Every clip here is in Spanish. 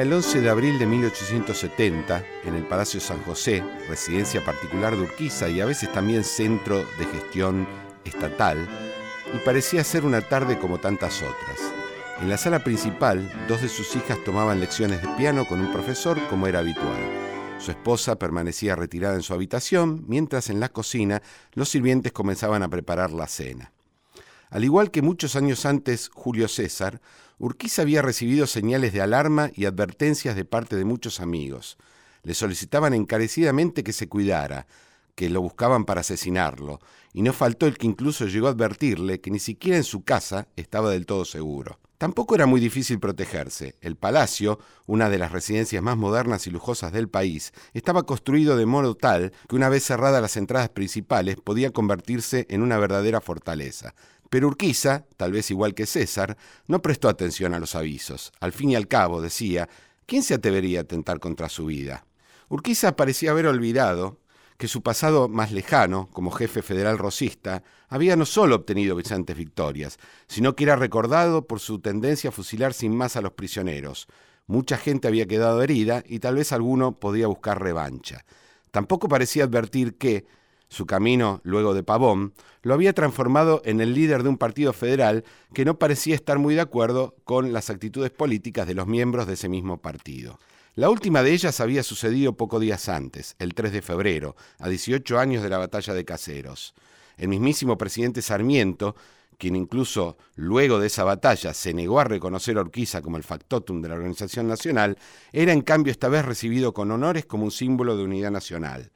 El 11 de abril de 1870, en el Palacio San José, residencia particular de Urquiza y a veces también centro de gestión estatal, y parecía ser una tarde como tantas otras. En la sala principal, dos de sus hijas tomaban lecciones de piano con un profesor como era habitual. Su esposa permanecía retirada en su habitación, mientras en la cocina los sirvientes comenzaban a preparar la cena. Al igual que muchos años antes Julio César, Urquiza había recibido señales de alarma y advertencias de parte de muchos amigos. Le solicitaban encarecidamente que se cuidara, que lo buscaban para asesinarlo, y no faltó el que incluso llegó a advertirle que ni siquiera en su casa estaba del todo seguro. Tampoco era muy difícil protegerse. El palacio, una de las residencias más modernas y lujosas del país, estaba construido de modo tal que una vez cerradas las entradas principales podía convertirse en una verdadera fortaleza. Pero Urquiza, tal vez igual que César, no prestó atención a los avisos. Al fin y al cabo, decía, ¿quién se atrevería a atentar contra su vida? Urquiza parecía haber olvidado que su pasado más lejano, como jefe federal rosista, había no solo obtenido brillantes victorias, sino que era recordado por su tendencia a fusilar sin más a los prisioneros. Mucha gente había quedado herida y tal vez alguno podía buscar revancha. Tampoco parecía advertir que, su camino, luego de Pavón, lo había transformado en el líder de un partido federal que no parecía estar muy de acuerdo con las actitudes políticas de los miembros de ese mismo partido. La última de ellas había sucedido pocos días antes, el 3 de febrero, a 18 años de la batalla de Caseros. El mismísimo presidente Sarmiento, quien incluso luego de esa batalla se negó a reconocer a Urquiza como el factotum de la Organización Nacional, era en cambio esta vez recibido con honores como un símbolo de unidad nacional.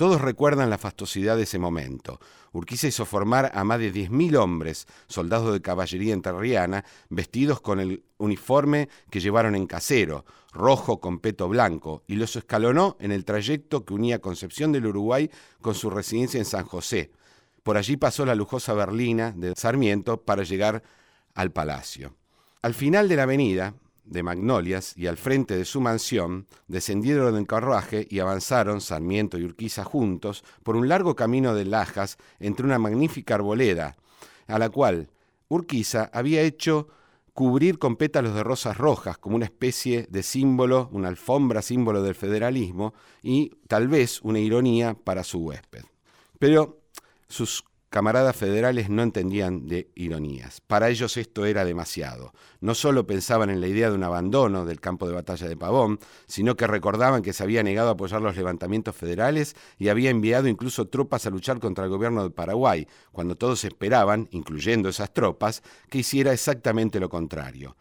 Todos recuerdan la fastuosidad de ese momento. Urquiza hizo formar a más de 10.000 hombres, soldados de caballería enterriana, vestidos con el uniforme que llevaron en casero, rojo con peto blanco, y los escalonó en el trayecto que unía Concepción del Uruguay con su residencia en San José. Por allí pasó la lujosa berlina de Sarmiento para llegar al palacio. Al final de la avenida, de Magnolias y al frente de su mansión, descendieron en carruaje y avanzaron, Sarmiento y Urquiza juntos, por un largo camino de lajas entre una magnífica arboleda, a la cual Urquiza había hecho cubrir con pétalos de rosas rojas como una especie de símbolo, una alfombra símbolo del federalismo y tal vez una ironía para su huésped. Pero sus camaradas federales no entendían de ironías. Para ellos esto era demasiado. No solo pensaban en la idea de un abandono del campo de batalla de Pavón, sino que recordaban que se había negado a apoyar los levantamientos federales y había enviado incluso tropas a luchar contra el gobierno de Paraguay, cuando todos esperaban, incluyendo esas tropas, que hiciera exactamente lo contrario.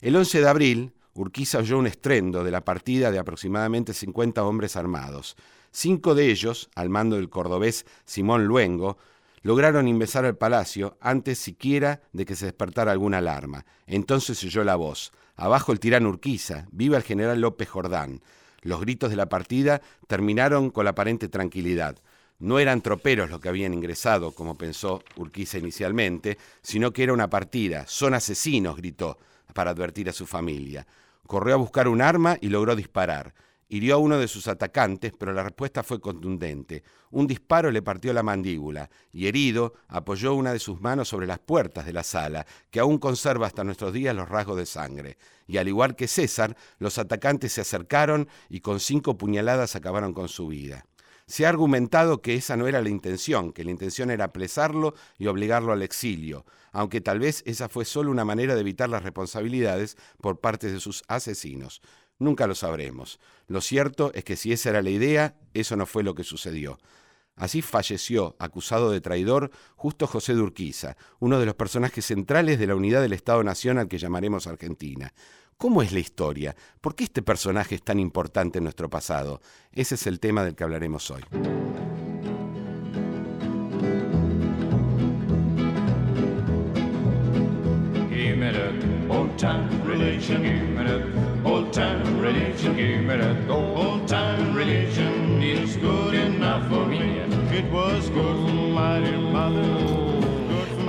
El 11 de abril, Urquiza oyó un estrendo de la partida de aproximadamente 50 hombres armados. Cinco de ellos, al mando del cordobés Simón Luengo, lograron ingresar al palacio antes siquiera de que se despertara alguna alarma. Entonces oyó la voz. Abajo el tirano Urquiza, viva el general López Jordán. Los gritos de la partida terminaron con la aparente tranquilidad. No eran troperos los que habían ingresado, como pensó Urquiza inicialmente, sino que era una partida. Son asesinos, gritó, para advertir a su familia. Corrió a buscar un arma y logró disparar. Hirió a uno de sus atacantes, pero la respuesta fue contundente. Un disparo le partió la mandíbula y herido apoyó una de sus manos sobre las puertas de la sala, que aún conserva hasta nuestros días los rasgos de sangre. Y al igual que César, los atacantes se acercaron y con cinco puñaladas acabaron con su vida. Se ha argumentado que esa no era la intención, que la intención era apresarlo y obligarlo al exilio, aunque tal vez esa fue solo una manera de evitar las responsabilidades por parte de sus asesinos. Nunca lo sabremos. Lo cierto es que si esa era la idea, eso no fue lo que sucedió. Así falleció, acusado de traidor, justo José de Urquiza, uno de los personajes centrales de la unidad del Estado-Nación al que llamaremos Argentina. ¿Cómo es la historia? ¿Por qué este personaje es tan importante en nuestro pasado? Ese es el tema del que hablaremos hoy.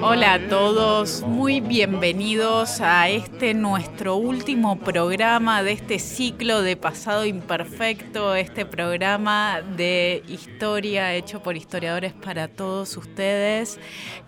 Hola a todos, muy bienvenidos a este nuestro último programa de este ciclo de Pasado Imperfecto, este programa de historia hecho por historiadores para todos ustedes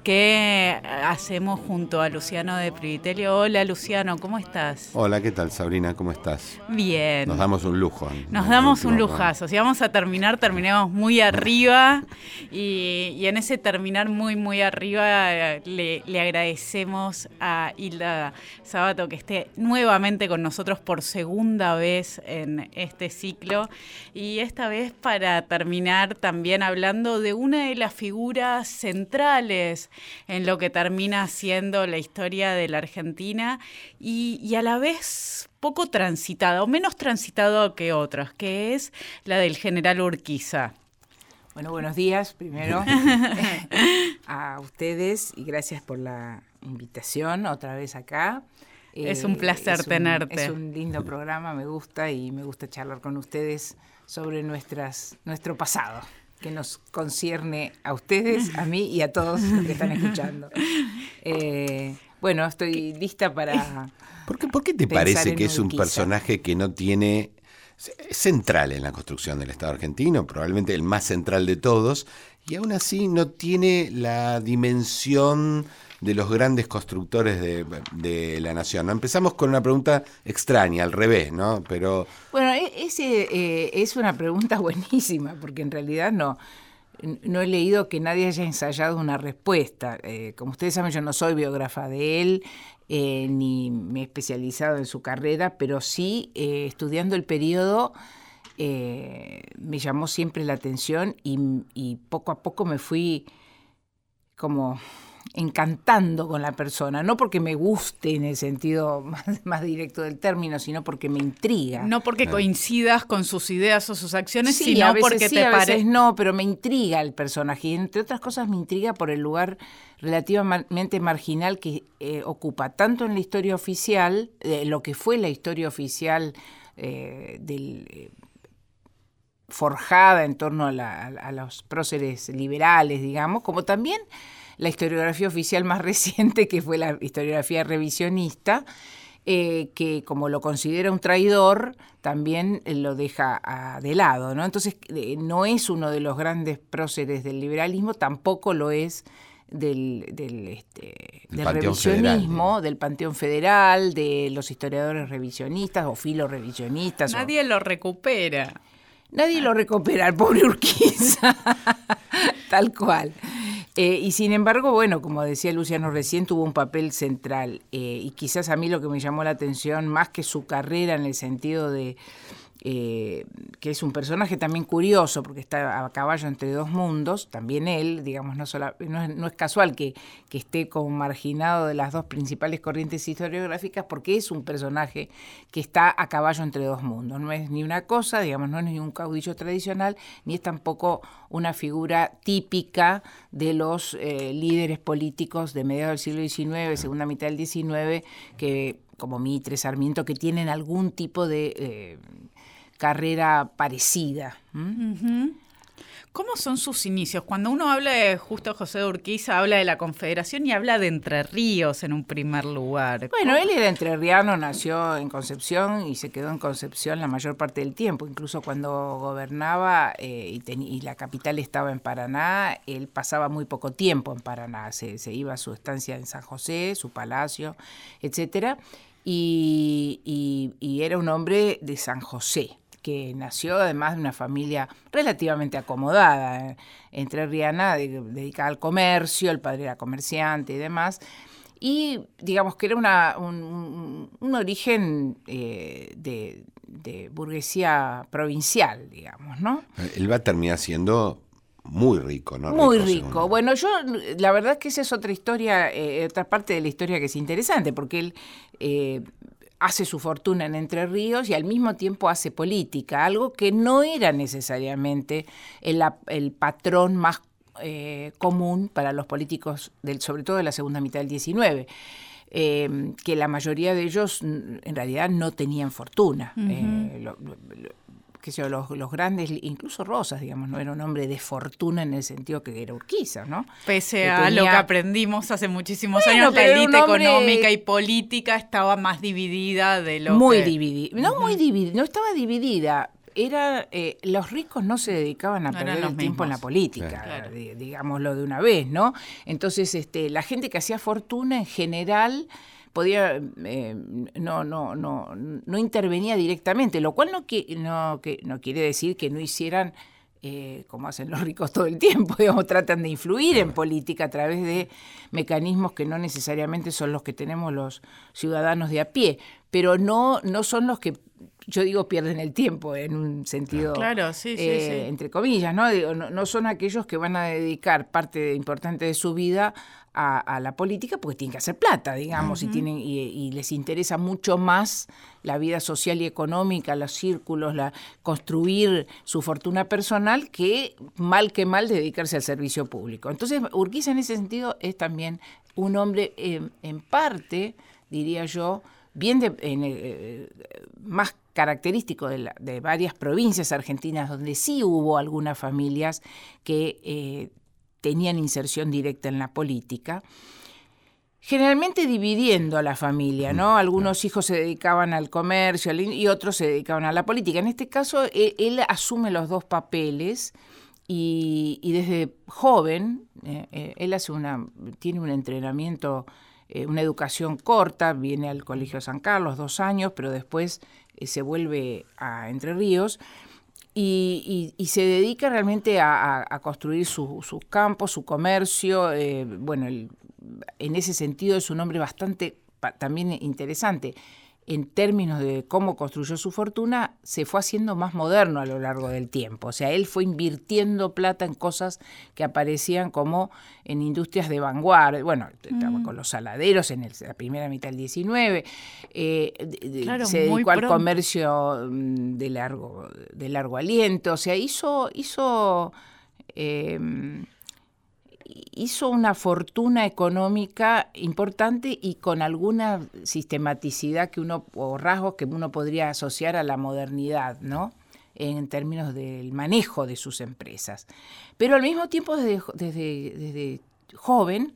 que hacemos junto a Luciano de Privitelio. Hola Luciano, ¿cómo estás? Hola, ¿qué tal Sabrina? ¿Cómo estás? Bien. Nos damos un lujo. Nos damos un lujazo. Si vamos a terminar, terminemos muy arriba y, y en ese terminar muy, muy arriba le, agradecemos a Hilda Sabato que esté nuevamente con nosotros por segunda vez en este ciclo y esta vez para terminar también hablando de una de las figuras centrales en lo que termina siendo la historia de la Argentina y, y a la vez poco transitada o menos transitada que otras, que es la del general Urquiza. Bueno, buenos días primero a ustedes y gracias por la invitación otra vez acá. Es un eh, placer tenerte. Es un lindo programa, me gusta y me gusta charlar con ustedes sobre nuestras, nuestro pasado, que nos concierne a ustedes, a mí y a todos los que están escuchando. Eh, bueno, estoy lista para... ¿Por qué, por qué te parece que es un personaje que no tiene central en la construcción del Estado argentino, probablemente el más central de todos, y aún así no tiene la dimensión de los grandes constructores de, la nación. Empezamos con una pregunta extraña, al revés, ¿no? Pero bueno, e, ese eh, es una pregunta buenísima, porque en realidad no. No he leído que nadie haya ensayado una respuesta. Eh, como ustedes saben, yo no soy biógrafa de él, eh, ni me he especializado en su carrera, pero sí estudiando el periodo me llamó siempre la atención y, poco a poco me fui como encantando con la persona, no porque me guste en el sentido más, directo del término, sino porque me intriga. No porque coincidas con sus ideas o sus acciones, sino porque te parece. No, pero me intriga el personaje. Y entre otras cosas me intriga por el lugar relativamente marginal que eh, ocupa tanto en la historia oficial, lo que fue la historia oficial eh, del eh, forjada en torno a, los próceres liberales, digamos, como también la historiografía oficial más reciente, que fue la historiografía revisionista, eh, que como lo considera un traidor, también lo deja de lado. ¿no? Entonces, eh, no es uno de los grandes próceres del liberalismo, tampoco lo es del, del, este, revisionismo, del Panteón Federal, de los historiadores revisionistas o filorevisionistas. Nadie lo recupera. Nadie lo recupera, el pobre Urquiza, tal cual. Eh, y sin embargo, bueno, como decía Luciano recién, tuvo un papel central. Eh, y quizás a mí lo que me llamó la atención, más que su carrera en el sentido de eh, que es un personaje también curioso porque está a caballo entre dos mundos, también él, digamos, no, no, es, casual que, esté como marginado de las dos principales corrientes historiográficas porque es un personaje que está a caballo entre dos mundos, no es ni una cosa, digamos, no es ni un caudillo tradicional, ni es tampoco una figura típica de los eh, líderes políticos de mediados del siglo XIX, segunda mitad del XIX, que como Mitre, Sarmiento, que tienen algún tipo de... Eh, carrera parecida. ¿Cómo son sus inicios? Cuando uno habla de Justo José de Urquiza, habla de la Confederación y habla de Entre Ríos en un primer lugar. Bueno, él era entrerriano, nació en Concepción y se quedó en Concepción la mayor parte del tiempo. Incluso cuando gobernaba eh, y, la capital estaba en Paraná, él pasaba muy poco tiempo en Paraná. Se, iba a su estancia en San José, su palacio, etcétera. y era un hombre de San José que nació además de una familia relativamente acomodada, eh, entre Riana, dedicada al comercio, el padre era comerciante y demás. Y digamos que era una, un, origen eh, de, burguesía provincial, digamos, ¿no? Él va a terminar siendo muy rico, ¿no? Muy rico. Bueno, yo, la verdad es que esa es otra historia, eh, otra parte de la historia que es interesante, porque él hace su fortuna en Entre Ríos y al mismo tiempo hace política, algo que no era necesariamente el, patrón más eh, común para los políticos, del, sobre todo de la segunda mitad del 19. Eh, que la mayoría de ellos en realidad no tenían fortuna que sé los, grandes, incluso Rosas, digamos, no era un hombre de fortuna en el sentido que era Urquiza, ¿no? Pese a lo que aprendimos hace muchísimos años, la élite económica y política estaba más dividida de lo muy dividida, no muy dividida, no estaba dividida, era eh, los ricos no se dedicaban a perder el tiempo en la política, digámoslo de una vez, ¿no? Entonces, este, la gente que hacía fortuna en general podía eh, no, no, no, no intervenía directamente, lo cual no, no, que, no quiere decir que no hicieran eh, como hacen los ricos todo el tiempo, digamos, tratan de influir en política a través de mecanismos que no necesariamente son los que tenemos los ciudadanos de a pie, pero no, no son los que yo digo pierden el tiempo en un sentido, claro, sí, eh, entre comillas, ¿no? ¿no? ¿no? son aquellos que van a dedicar parte importante de su vida a, la política porque tienen que hacer plata, digamos, y, tienen, y, les interesa mucho más la vida social y económica, los círculos, la, construir su fortuna personal que mal que mal dedicarse al servicio público. Entonces, Urquiza en ese sentido es también un hombre en parte, diría yo, bien de, eh, más característico de, de, varias provincias argentinas donde sí hubo algunas familias que eh, tenían inserción directa en la política, generalmente dividiendo a la familia, ¿no? Algunos hijos se dedicaban al comercio y otros se dedicaban a la política. En este caso, e, él, asume los dos papeles y, desde joven, eh, eh, él hace una, tiene un entrenamiento, eh, una educación corta, viene al Colegio San Carlos dos años, pero después se vuelve a Entre Ríos y, se dedica realmente a, construir sus campos, su comercio. Eh, bueno, en ese sentido es un hombre bastante también interesante en términos de cómo construyó su fortuna, se fue haciendo más moderno a lo largo del tiempo. O sea, él fue invirtiendo plata en cosas que aparecían como en industrias de vanguardia. Bueno, estaba mm. con los saladeros en la primera mitad del 19. Eh, se dedicó al comercio mm, de largo, de largo aliento. O sea, hizo... hizo eh, hizo una fortuna económica importante y con alguna sistematicidad que uno, o rasgos que uno podría asociar a la modernidad, ¿no? en términos del manejo de sus empresas. Pero al mismo tiempo, desde, desde, joven,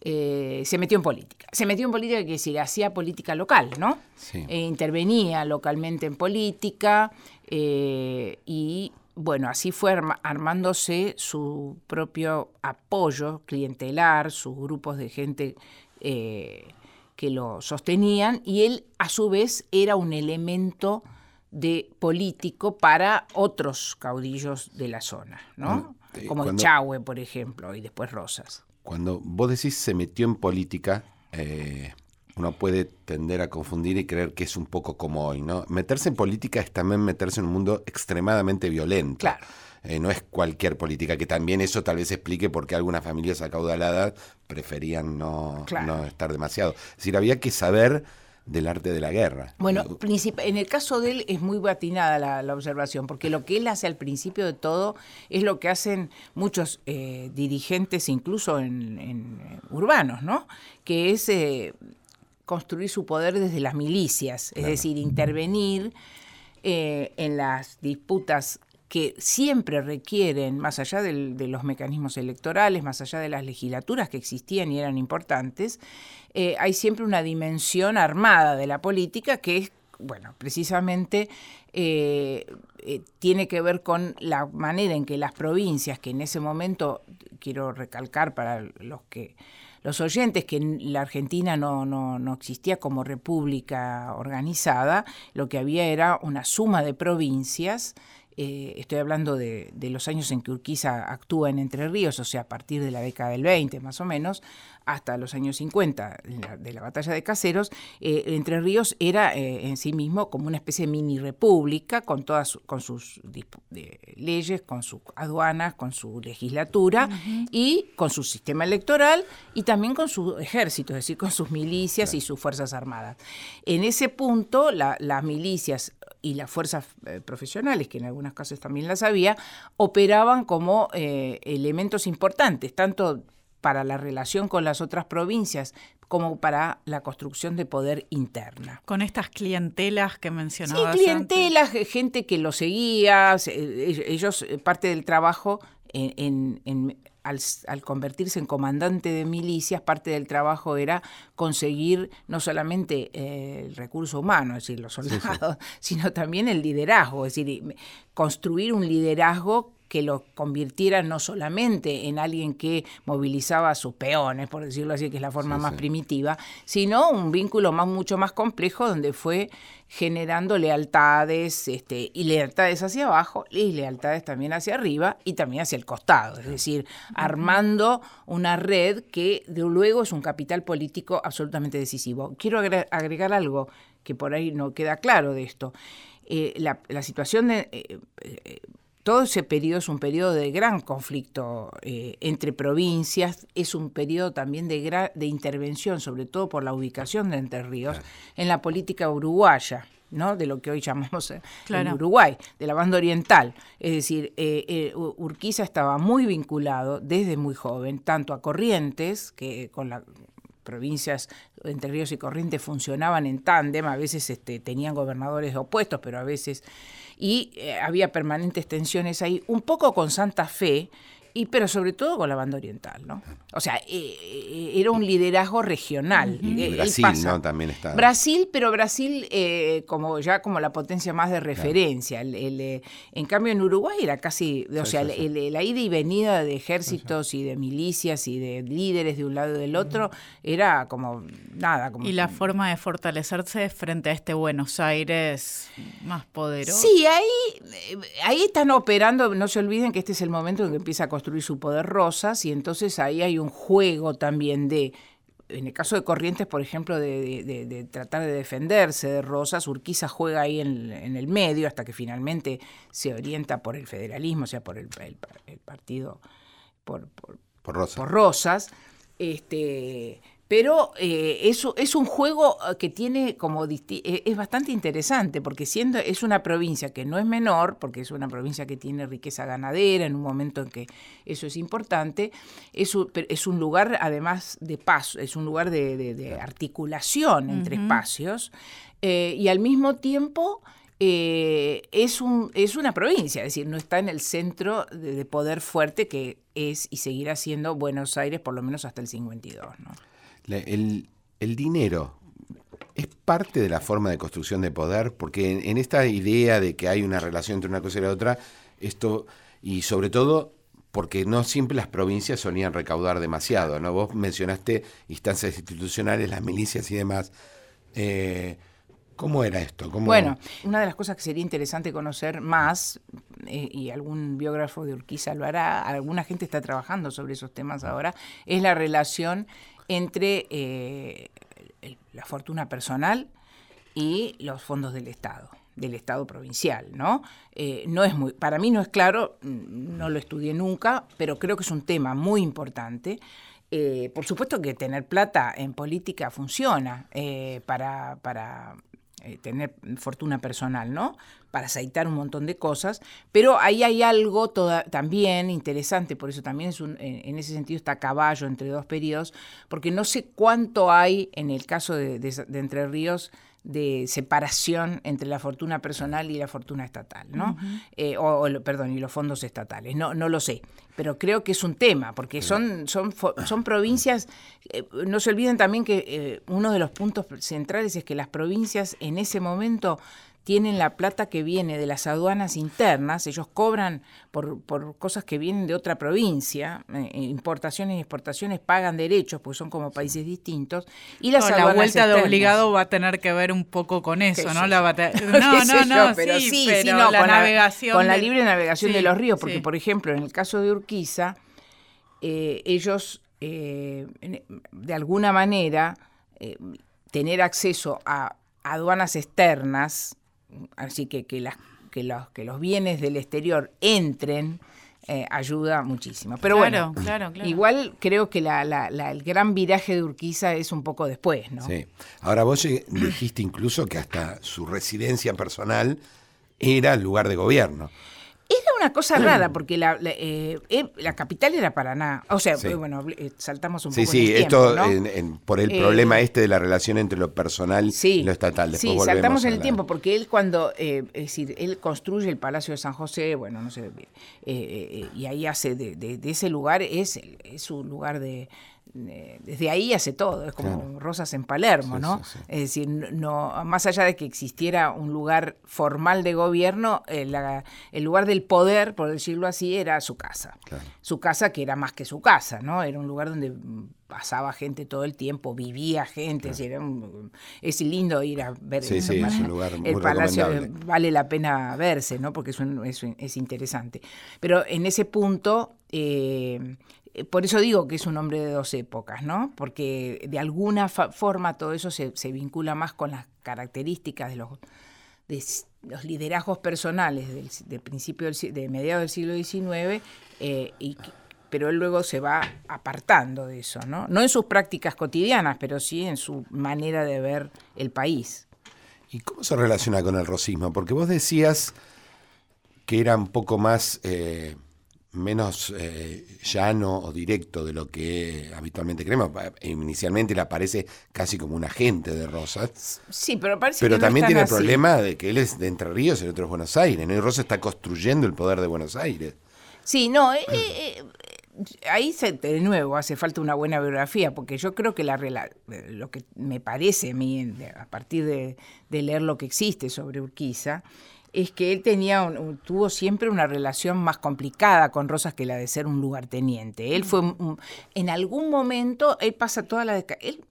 eh, se metió en política. Se metió en política, que decir, hacía política local, ¿no? E intervenía localmente en política eh, y bueno, así fue armándose su propio apoyo clientelar, sus grupos de gente eh, que lo sostenían, y él a su vez era un elemento de político para otros caudillos de la zona, ¿no? Eh, Como Chahue, por ejemplo, y después Rosas. Cuando vos decís se metió en política, eh, uno puede tender a confundir y creer que es un poco como hoy, ¿no? Meterse en política es también meterse en un mundo extremadamente violento. Claro. Eh, no es cualquier política, que también eso tal vez explique por qué algunas familias acaudaladas preferían no, no estar demasiado. Es decir, había que saber del arte de la guerra. Bueno, en el caso de él es muy batinada la, observación, porque lo que él hace al principio de todo es lo que hacen muchos eh, dirigentes, incluso en, urbanos, ¿no? Que es eh, construir su poder desde las milicias, es decir, intervenir eh, en las disputas que siempre requieren, más allá de los mecanismos electorales, más allá de las legislaturas que existían y eran importantes, eh, hay siempre una dimensión armada de la política que es, bueno, precisamente eh, tiene que ver con la manera en que las provincias, que en ese momento, quiero recalcar para los que los oyentes que la Argentina no, no, no, existía como república organizada, lo que había era una suma de provincias. Eh, estoy hablando de, de, los años en que Urquiza actúa en Entre Ríos, o sea, a partir de la década del 20 más o menos, hasta los años 50 de la, batalla de Caseros, eh, Entre Ríos era eh, en sí mismo como una especie de mini república con todas con sus leyes, con sus aduanas, con su legislatura y con su sistema electoral y también con su ejército, es decir, con sus milicias y sus fuerzas armadas. En ese punto, las milicias y las fuerzas eh, profesionales, que en algunos casos también las había, operaban como elementos importantes, tanto para la relación con las otras provincias, como para la construcción de poder interna. Con estas clientelas que mencionabas. Sí, clientelas, gente que lo seguía, e, ellos, eh, parte del trabajo en, al, convertirse en comandante de milicias, parte del trabajo era conseguir no solamente eh, el recurso humano, es decir, los soldados, sino también el liderazgo, es decir, construir un liderazgo que lo convirtiera no solamente en alguien que movilizaba a sus peones, por decirlo así, que es la forma más primitiva, sino un vínculo más, mucho más complejo donde fue generando lealtades este, y lealtades hacia abajo y lealtades también hacia arriba y también hacia el costado, es decir, armando una red que de luego es un capital político absolutamente decisivo. Quiero agregar algo que por ahí no queda claro de esto. Eh, la, situación de... Eh, eh, todo ese periodo es un periodo de gran conflicto eh, entre provincias, es un periodo también de, de intervención, sobre todo por la ubicación de Entre Ríos, en la política uruguaya. ¿no? de lo que hoy llamamos eh, el Uruguay, de la banda oriental. Es decir, eh, Urquiza estaba muy vinculado desde muy joven, tanto a Corrientes, que con las provincias Entre Ríos y Corrientes funcionaban en tándem, a veces este, tenían gobernadores opuestos, pero a veces y eh, había permanentes tensiones ahí, un poco con Santa Fe, y, pero sobre todo con la banda oriental, ¿no? O sea, eh, eh, era un liderazgo regional. Brasil, ¿no? También está. Brasil, pero Brasil como ya como la potencia más de referencia. en cambio, en Uruguay era casi, o sea, la ida y venida de ejércitos y de milicias y de líderes de un lado y del otro era como nada. Como, y la forma de fortalecerse frente a este Buenos Aires más poderoso. Sí, ahí, ahí están operando, no se olviden que este es el momento en que empieza a construir su poder Rosas y entonces ahí hay un juego también de, en el caso de Corrientes, por ejemplo, de, tratar de defenderse de Rosas, Urquiza juega ahí en, el medio hasta que finalmente se orienta por el federalismo, o sea, por el, partido, por, por, Rosas. por Rosas. Este, pero eh, eso es un juego eh, que tiene como eh, es bastante interesante porque siendo es una provincia que no es menor porque es una provincia que tiene riqueza ganadera en un momento en que eso es importante es un, es un lugar además de paso es un lugar de, articulación entre espacios y al mismo tiempo es, un, es una provincia, es decir, no está en el centro de, poder fuerte que es y seguirá siendo Buenos Aires por lo menos hasta el 52. ¿no? El, dinero es parte de la forma de construcción de poder, porque en, esta idea de que hay una relación entre una cosa y la otra, esto, y sobre todo porque no siempre las provincias solían recaudar demasiado, ¿no? Vos mencionaste instancias institucionales, las milicias y demás. Eh, ¿Cómo era esto? Bueno, una de las cosas que sería interesante conocer más, eh, y algún biógrafo de Urquiza lo hará, alguna gente está trabajando sobre esos temas ahora, es la relación entre eh, la fortuna personal y los fondos del Estado del Estado provincial, ¿no? Eh, no es muy, para mí no es claro, mm, no lo estudié nunca, pero creo que es un tema muy importante. Eh, por supuesto que tener plata en política funciona para, para eh, tener fortuna personal, ¿no? Para aceitar un montón de cosas, pero ahí hay algo también interesante, por eso también es un, en ese sentido está caballo entre dos periodos, porque no sé cuánto hay en el caso de Entre Ríos de separación entre la fortuna personal y la fortuna estatal, ¿no? Eh, o, perdón, y los fondos estatales. No, no lo sé, pero creo que es un tema, porque son, son, son provincias, eh, no se olviden también que eh, uno de los puntos centrales es que las provincias en ese momento tienen la plata que viene de las aduanas internas, ellos cobran por, por cosas que vienen de otra provincia, eh, importaciones y exportaciones pagan derechos, porque son como países distintos, y las La vuelta de obligado va a tener que ver un poco con eso, ¿no? La no, no, no, pero sí, la con navegación. La, con la libre navegación de los ríos, porque por ejemplo, en el caso de Urquiza, eh, ellos eh, de alguna manera tener acceso a aduanas externas, así que que, las, que, los, que los bienes del exterior entren, eh, ayuda muchísimo. Pero bueno, igual creo que la, el gran viraje de Urquiza es un poco después, ¿no? Sí. Ahora vos dijiste incluso que hasta su residencia personal era el lugar de gobierno. Era una cosa rara, porque la, la, eh, eh, la capital era Paraná. O sea, Sí. bueno, eh, saltamos un Sí, poco. sí, en el esto en- en- por el Eh, problema este de la relación entre lo personal Sí, y lo estatal. Después sí, saltamos en el la- tiempo, porque él cuando, eh, es decir, él construye el Palacio de San José, bueno, no sé, eh, eh, y ahí hace, de, de- de ese lugar, es, es un lugar de, de- desde ahí hace todo, es como Claro. Rosas en Palermo, Sí, ¿no? sí, sí. Es decir, no, más allá de que existiera un lugar formal de gobierno, eh, la- el lugar del poder, por decirlo así, era su casa. Claro. Su casa que era más que su casa, ¿no? Era un lugar donde mm, pasaba gente todo el tiempo, vivía gente, era un- es lindo ir a ver Sí, sí, es un lugar muy el palacio, recomendable. vale la pena verse, ¿no? Porque es, un- es, es interesante. Pero en ese punto, eh, eh, por eso digo que es un hombre de dos épocas, ¿no? Porque de alguna forma todo eso se, vincula más con las características de los, liderazgos personales del, principio del, de mediados del siglo XIX, eh, pero él luego se va apartando de eso, ¿no? No en sus prácticas cotidianas, pero sí en su manera de ver el país. ¿Y cómo se relaciona con el rosismo? Porque vos decías que era un poco más, eh, menos eh, llano o directo de lo que habitualmente creemos. Inicialmente le aparece casi como un agente de Rosas, Sí, pero parece pero que también tiene el problema de que él es de Entre Ríos y el otro es Buenos Aires, ¿no? Y Rosa está construyendo el poder de Buenos Aires. Sí, no, eh, eh, ahí se, de nuevo hace falta una buena biografía, porque yo creo que la lo que me parece a mí, a partir de, de leer lo que existe sobre Urquiza, es que él tenía un- tuvo siempre una relación más complicada con Rosas que la de ser un lugarteniente. Él fue, un- en algún momento, él pasa toda la... Él,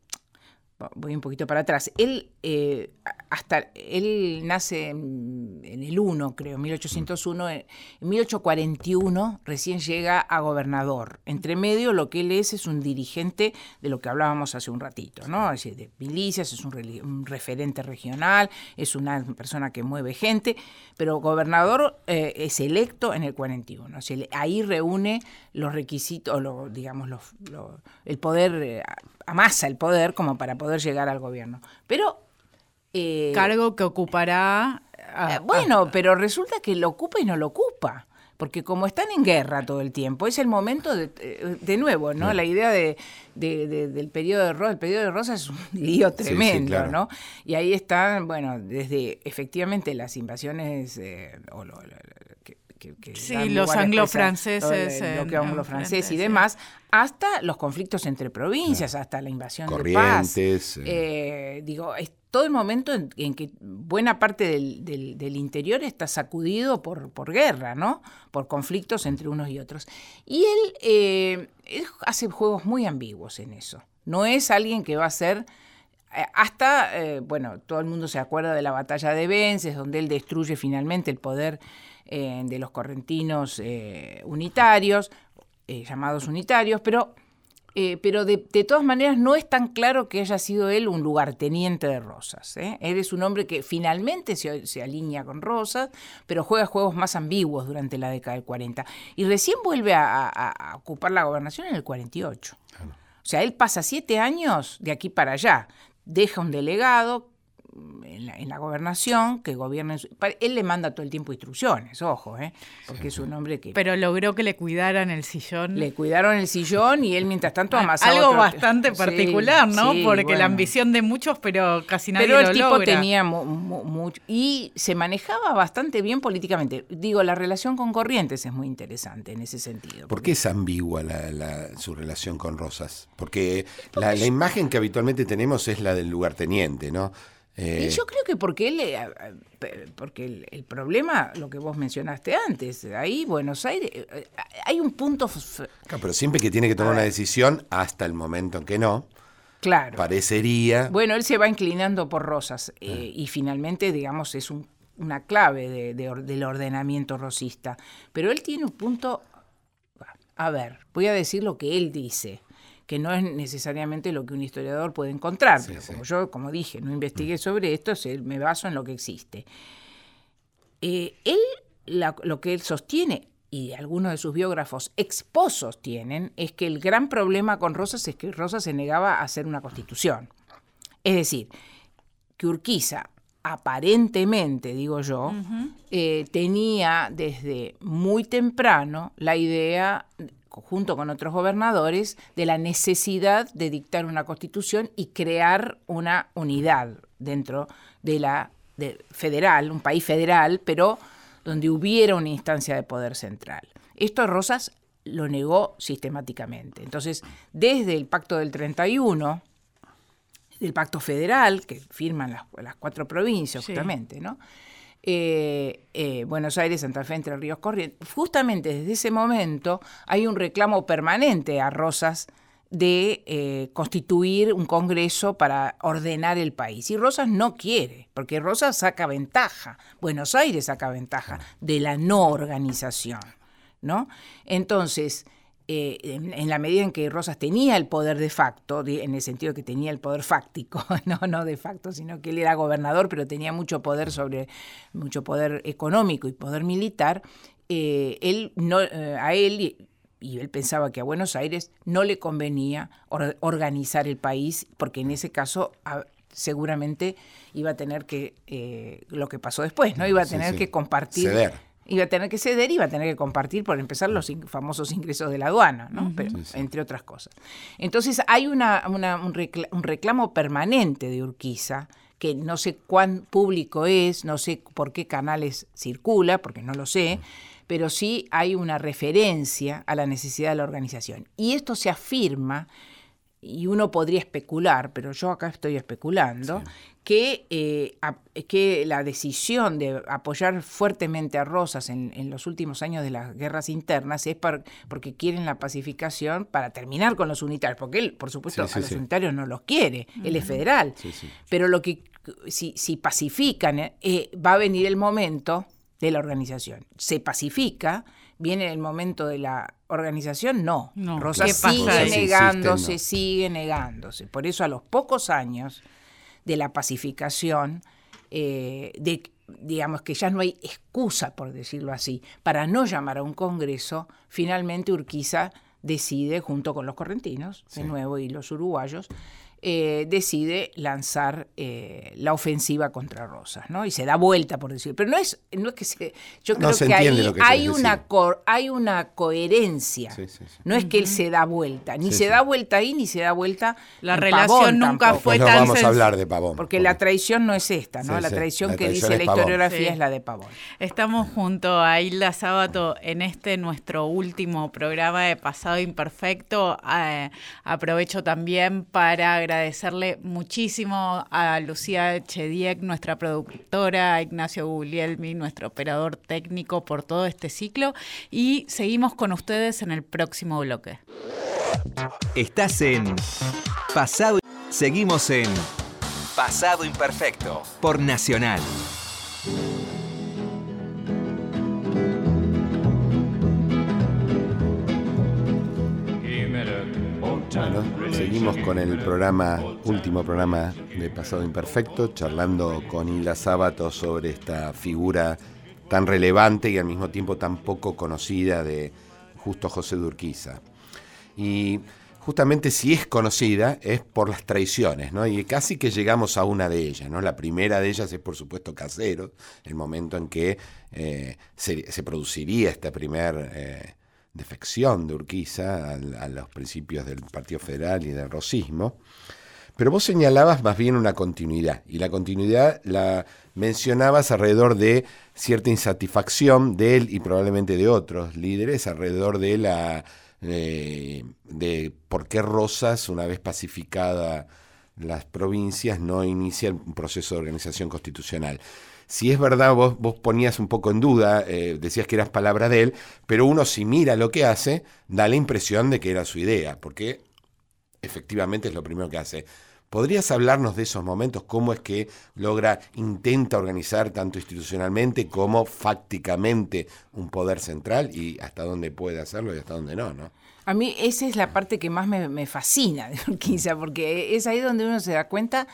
voy un poquito para atrás. Él, eh, hasta, él nace en, en el 1, creo, 1801. En 1841 recién llega a gobernador. Entre medio lo que él es es un dirigente de lo que hablábamos hace un ratito, ¿no? Es decir, de milicias, es un, referente regional, es una persona que mueve gente, pero gobernador eh, es electo en el 41. O sea, ahí reúne los requisitos, lo, digamos, los- lo- el poder, eh, amasa el poder como para poder llegar al gobierno. Pero... eh, Cargo que ocupará. ah, eh, bueno, pero resulta que lo ocupa y no lo ocupa. Porque como están en guerra todo el tiempo, es el momento de, eh, de nuevo, ¿no? La idea de, de- de- del periodo de Rosa, el periodo de Rosa es un lío sí, tremendo, claro. ¿no? Y ahí están, bueno, desde efectivamente las invasiones eh, o lo- que, que- que Sí, los a anglo-franceses el en- bloqueo anglo-francés y demás, hasta los conflictos entre provincias, hasta la invasión de paz. Corrientes. eh, Eh, digo, es todo el momento en, en que buena parte del, del- del interior está sacudido por, por guerra, ¿no? Por conflictos entre unos y otros. Y él, eh, él hace juegos muy ambiguos en eso. No es alguien que va a ser... eh, Hasta, eh, bueno, todo el mundo se acuerda de la batalla de Vences, donde él destruye finalmente el poder eh, de los correntinos eh, unitarios, eh, llamados unitarios, pero pero de, de todas maneras no es tan claro que haya sido él un lugarteniente de Rosas. Él es un hombre que finalmente se, se alinea con Rosas, pero juega juegos más ambiguos durante la década del 40. Y recién vuelve a, a- a ocupar la gobernación en el 48. O sea, él pasa siete años de aquí para allá, deja un delegado en la, en la gobernación que gobierna. él le manda todo el tiempo instrucciones, ojo, ¿eh? porque es un hombre que Pero logró que le cuidaran el sillón. le cuidaron el sillón y él mientras tanto Ah, amasaba Algo otro- bastante Sí, particular, ¿no? sí, Porque bueno. la ambición de muchos, pero casi nadie Pero el lo tipo logra. tenía mu- mu- mucho y se manejaba bastante bien políticamente. Digo, la relación con Corrientes es muy interesante en ese sentido. ¿Por qué es ambigua la- la- su relación con Rosas? Porque la, la imagen que habitualmente tenemos es la del lugarteniente, ¿no? Eh, Y yo creo que porque él, eh, eh, porque el, el problema, lo que vos mencionaste antes, ahí Buenos Aires, eh, eh, hay un punto, claro, pero siempre que tiene que tomar una decisión, hasta el momento en que no, claro. parecería... Bueno, él se va inclinando por Rosas eh, y finalmente, digamos, es un- una clave de- de or- del ordenamiento rosista. Pero él tiene un punto, a ver, voy a decir lo que él dice, que no es necesariamente lo que un historiador puede encontrar, pero como yo, como dije, no investigué sobre esto, me baso en lo que existe. Eh, él, la- lo que él sostiene, y algunos de sus biógrafos exposos tienen, es que el gran problema con Rosas es que Rosas se negaba a hacer una constitución. Es decir, que Urquiza aparentemente, digo yo, eh, tenía desde muy temprano la idea, junto con otros gobernadores, de la necesidad de dictar una constitución y crear una unidad dentro de la federal, un país federal, pero donde hubiera una instancia de poder central. Esto Rosas lo negó sistemáticamente. Entonces, desde el pacto del 31, del pacto federal, que firman las, cuatro provincias justamente, ¿no? Eh, eh, Buenos Aires, Santa Fe, Entre Ríos, Corrientes, justamente desde ese momento hay un reclamo permanente a Rosas de eh, constituir un Congreso para ordenar el país. Y Rosas no quiere, porque Rosas saca ventaja, Buenos Aires saca ventaja de la no organización. ¿no? Entonces, eh, en, la medida en que Rosas tenía el poder de facto, en el sentido que tenía el poder fáctico, no, no de facto, sino que él era gobernador, pero tenía mucho poder sobre, mucho poder económico y poder militar, eh, él no, eh, a él y él pensaba que a Buenos Aires no le convenía organizar el país, porque en ese caso seguramente iba a tener que, lo que pasó después, ¿no? Iba a tener que compartir iba a tener que ceder, iba a tener que compartir, por empezar, los famosos ingresos de la aduana, ¿no? entre otras cosas. Entonces hay una, un, reclamo permanente de Urquiza, que no sé cuán público es, no sé por qué canales circula, porque no lo sé, pero sí hay una referencia a la necesidad de la organización. Y esto se afirma y uno podría especular, pero yo acá estoy especulando, que, eh, que la decisión de apoyar fuertemente a Rosas en, los últimos años de las guerras internas es porque quieren la pacificación para terminar con los unitarios, porque él, por supuesto, a los unitarios no los quiere, él es federal, pero lo que si, si pacifican, eh, va a venir el momento de la organización. Se pacifica, viene el momento de la organización, no. Rosas sigue negándose, sigue negándose. Por eso a los pocos años de la pacificación, eh, de, digamos que ya no hay excusa, por decirlo así, para no llamar a un Congreso, finalmente Urquiza decide, junto con los correntinos, de nuevo, y los uruguayos, eh, decide lanzar eh, la ofensiva contra Rosas, ¿no? Y se da vuelta, por decir. Pero no es, no es que se. Yo creo que ahí hay, una hay una coherencia. No es que él se da vuelta. Ni se da vuelta ahí, ni se da vuelta. La relación nunca fue pues tan. vamos a hablar de Pavón. Porque, la traición no es esta, ¿no? la traición que dice la historiografía es la de Pavón. Estamos junto a Hilda Sábato en este nuestro último programa de Pasado Imperfecto. Eh, aprovecho también para agradecer agradecerle muchísimo a Lucía Chediek, nuestra productora, a Ignacio Guglielmi, nuestro operador técnico, por todo este ciclo. Y seguimos con ustedes en el próximo bloque. Estás en Pasado. Seguimos en Pasado Imperfecto por Nacional. Seguimos con el programa, último programa de Pasado Imperfecto, charlando con Hilda Sábato sobre esta figura tan relevante y al mismo tiempo tan poco conocida de Justo José Durquiza. Y justamente si es conocida es por las traiciones, ¿no? Y casi que llegamos a una de ellas, ¿no? La primera de ellas es por supuesto Casero, el momento en que eh, se, produciría esta primer... Eh, defección de Urquiza a, los principios del Partido Federal y del rosismo. Pero vos señalabas más bien una continuidad, y la continuidad la mencionabas alrededor de cierta insatisfacción de él y probablemente de otros líderes, alrededor de la eh, de por qué Rosas, una vez pacificada las provincias, no inicia un proceso de organización constitucional si es verdad, vos, vos ponías un poco en duda, eh, decías que eras palabra de él, pero uno si mira lo que hace, da la impresión de que era su idea, porque efectivamente es lo primero que hace. ¿Podrías hablarnos de esos momentos? ¿Cómo es que logra, intenta organizar tanto institucionalmente como fácticamente un poder central y hasta dónde puede hacerlo y hasta dónde no, ¿no? A mí esa es la parte que más me, fascina de Urquiza, porque es ahí donde uno se da cuenta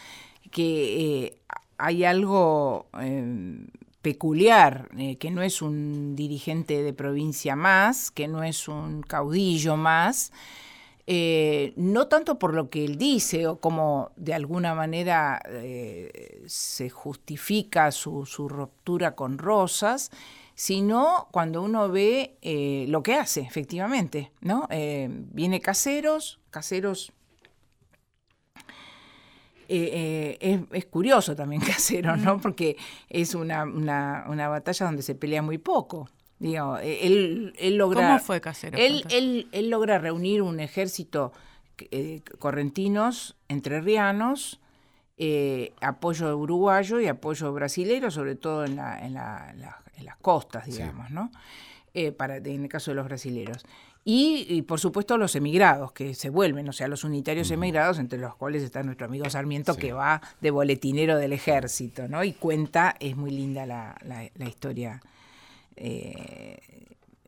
que eh, hay algo em, peculiar, eh, que no es un dirigente de provincia más, que no es un caudillo más, eh, no tanto por lo que él dice o como de alguna manera eh, se justifica su, ruptura con Rosas, sino cuando uno ve lo que hace, efectivamente, ¿no? viene Caseros, Caseros... es, curioso también Caseros, ¿no? Porque es una, una batalla donde se pelea muy poco. E, él, él logra, ¿Cómo fue Casero? Él, él, él logra reunir un ejército eh, correntinos, entrerrianos, eh, apoyo uruguayo y apoyo brasilero, sobre todo en, la, en, la, en las costas, digamos, ¿no? Eh, para, en el caso de los brasileros. Y, por supuesto los emigrados que se vuelven, o sea, los unitarios emigrados, entre los cuales está nuestro amigo Sarmiento, que va de boletinero del ejército, ¿no? Y cuenta, es muy linda la, la historia eh,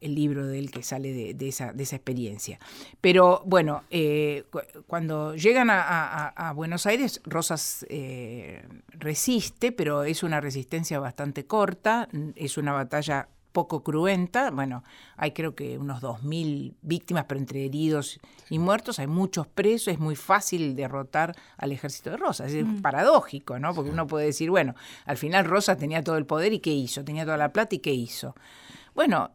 el libro de él que sale de, esa, de esa, experiencia. Pero bueno, eh, cuando llegan a, Buenos Aires, Rosas eh, resiste, pero es una resistencia bastante corta, es una batalla poco cruenta. Bueno, hay creo que unos 2.000 víctimas, pero entre heridos y muertos, hay muchos presos, es muy fácil derrotar al ejército de Rosas. Es mm. paradójico, ¿no? Porque uno puede decir, bueno, al final Rosas tenía todo el poder y ¿qué hizo? Tenía toda la plata y ¿qué hizo? Bueno,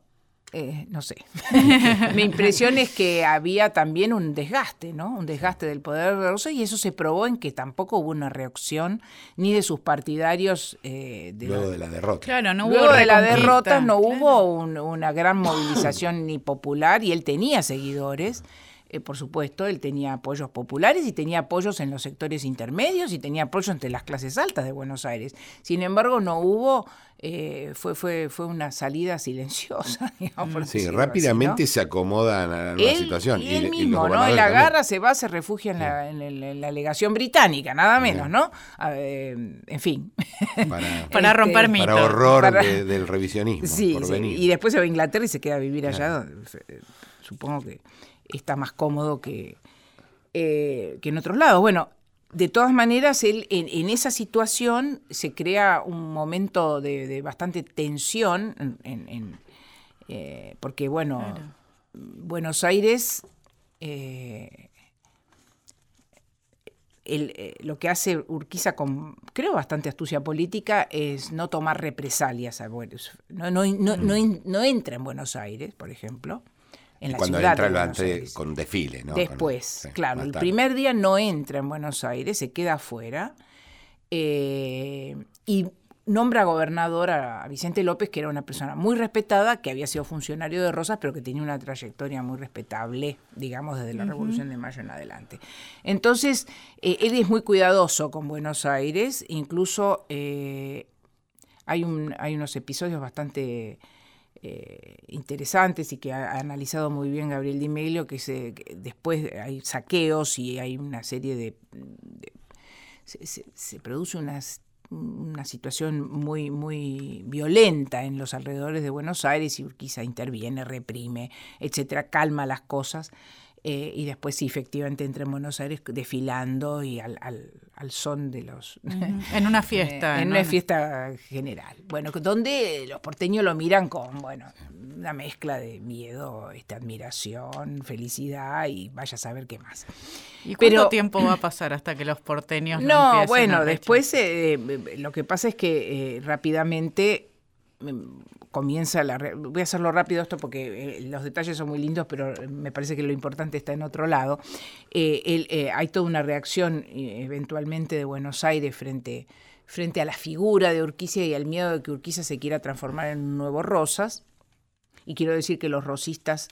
eh, no sé. Mi impresión es que había también un desgaste, ¿no? Un desgaste del poder de Rosa y eso se probó en que tampoco hubo una reacción ni de sus partidarios. Eh, Luego de la derrota. Claro, no hubo Luego de la derrota no hubo una gran movilización ni popular y él tenía seguidores. Eh, por supuesto, él tenía apoyos populares y tenía apoyos en los sectores intermedios y tenía apoyos entre las clases altas de Buenos Aires. Sin embargo, no hubo, eh, fue, fue, fue una salida silenciosa. Digamos, sí, rápidamente se acomoda a la situación. Y, él mismo, ¿no? Él agarra, se va, se refugia en, la, en, la, legación británica, nada menos, ¿no? en fin. Para, para romper este, mitos. Para horror del revisionismo. Sí, y después se va a Inglaterra y se queda a vivir allá. Eh, supongo que está más cómodo que, eh, que en otros lados. Bueno, de todas maneras, él, en, esa situación se crea un momento de, bastante tensión, en, eh, porque, bueno, Buenos Aires, eh, lo que hace Urquiza con, creo, bastante astucia política es no tomar represalias a Buenos no, no, no, no entra en Buenos Aires, por ejemplo en la Cuando ciudad entra lo hace con desfile, ¿no? Después, claro, el primer día no entra en Buenos Aires, se queda afuera eh, y nombra gobernador a Vicente López, que era una persona muy respetada, que había sido funcionario de Rosas, pero que tenía una trayectoria muy respetable, digamos, desde la Revolución de Mayo en adelante. Entonces, eh, él es muy cuidadoso con Buenos Aires, incluso eh, hay, un, hay unos episodios bastante eh, interesantes y que ha, analizado muy bien Gabriel Di Meglio, que, se, después hay saqueos y hay una serie de... se, produce una, una situación muy, muy violenta en los alrededores de Buenos Aires y Urquiza interviene, reprime, etcétera, calma las cosas. Eh, y después sí, efectivamente entra en Buenos Aires desfilando y al, al, al son de los... En una fiesta. en una fiesta general. Bueno, donde los porteños lo miran con, bueno, una mezcla de miedo, esta admiración, felicidad y vaya a saber qué más. ¿Y cuánto tiempo va a pasar hasta que los porteños... No, bueno, después eh, eh, lo que pasa es que rápidamente mm, comienza la... Voy a hacerlo rápido esto porque eh, los detalles son muy lindos, pero me parece que lo importante está en otro lado. Eh, eh, hay toda una reacción eventualmente de Buenos Aires frente, frente a la figura de Urquiza y al miedo de que Urquiza se quiera transformar en un nuevo Rosas. Y quiero decir que los rosistas